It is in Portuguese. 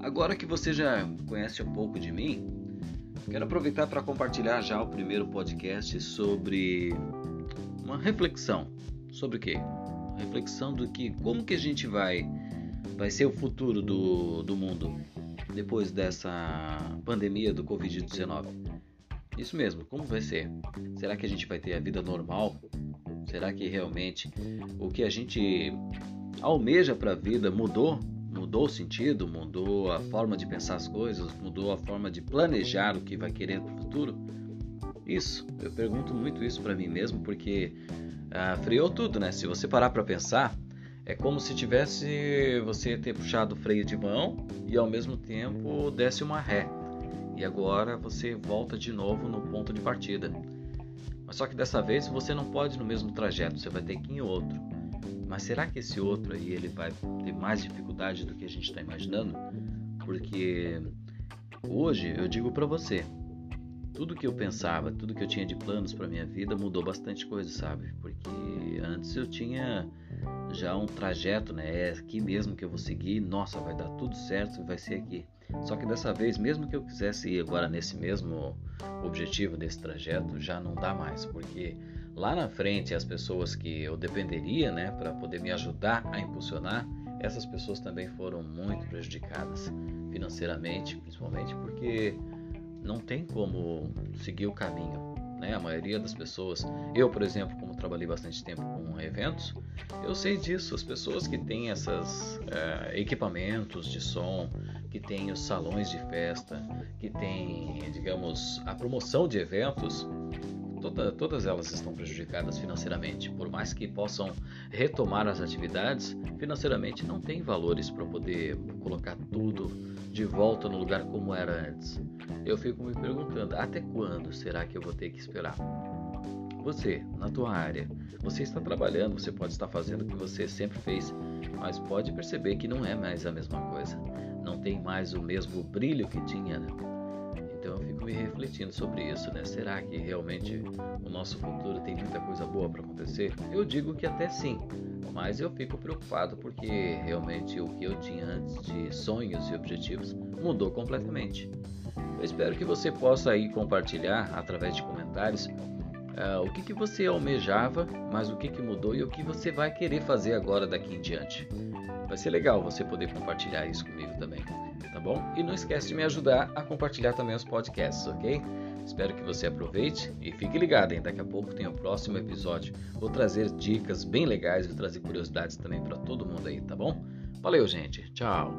Agora que você já conhece um pouco de mim, quero aproveitar para compartilhar já o primeiro podcast sobre uma reflexão. Sobre o quê? Uma reflexão do que como que a gente vai vai ser o futuro do, do mundo depois dessa pandemia do Covid-19. Isso mesmo, como vai ser? Será que a gente vai ter a vida normal? Será que realmente o que a gente almeja para a vida mudou? Mudou o sentido, mudou a forma de pensar as coisas, mudou a forma de planejar o que vai querer para o futuro? Isso, eu pergunto muito isso para mim mesmo porque ah, friou tudo, né? Se você parar para pensar, é como se tivesse você ter puxado o freio de mão e ao mesmo tempo desse uma ré. E agora você volta de novo no ponto de partida. Mas só que dessa vez você não pode ir no mesmo trajeto, você vai ter que ir em outro. Mas será que esse outro aí ele vai ter mais dificuldade do que a gente está imaginando? Porque hoje eu digo para você, tudo que eu pensava, tudo que eu tinha de planos para minha vida mudou bastante coisa, sabe? Porque antes eu tinha já um trajeto, né? É aqui mesmo que eu vou seguir, nossa, vai dar tudo certo, vai ser aqui. Só que dessa vez, mesmo que eu quisesse ir agora nesse mesmo objetivo desse trajeto, já não dá mais, porque lá na frente as pessoas que eu dependeria, né, para poder me ajudar a impulsionar, essas pessoas também foram muito prejudicadas financeiramente, principalmente porque não tem como seguir o caminho. Né? A maioria das pessoas, eu por exemplo, como trabalhei bastante tempo com eventos, eu sei disso. As pessoas que têm esses é, equipamentos de som, que têm os salões de festa, que têm, digamos, a promoção de eventos, toda, todas elas estão prejudicadas financeiramente. Por mais que possam retomar as atividades, financeiramente não tem valores para poder colocar tudo de volta no lugar como era antes. Eu fico me perguntando, até quando será que eu vou ter que esperar? Você, na tua área, você está trabalhando, você pode estar fazendo o que você sempre fez, mas pode perceber que não é mais a mesma coisa. Não tem mais o mesmo brilho que tinha, né? Então eu fico me refletindo sobre isso, né? Será que realmente o nosso futuro tem muita coisa boa para acontecer? Eu digo que até sim, mas eu fico preocupado porque realmente o que eu tinha antes de sonhos e objetivos mudou completamente. Eu espero que você possa aí compartilhar através de comentários uh, o que, que você almejava, mas o que, que mudou e o que você vai querer fazer agora daqui em diante. Vai ser legal você poder compartilhar isso comigo também, tá bom? E não esquece de me ajudar a compartilhar também os podcasts, ok? Espero que você aproveite e fique ligado, hein? Daqui a pouco tem o próximo episódio. Vou trazer dicas bem legais, vou trazer curiosidades também para todo mundo aí, tá bom? Valeu, gente. Tchau.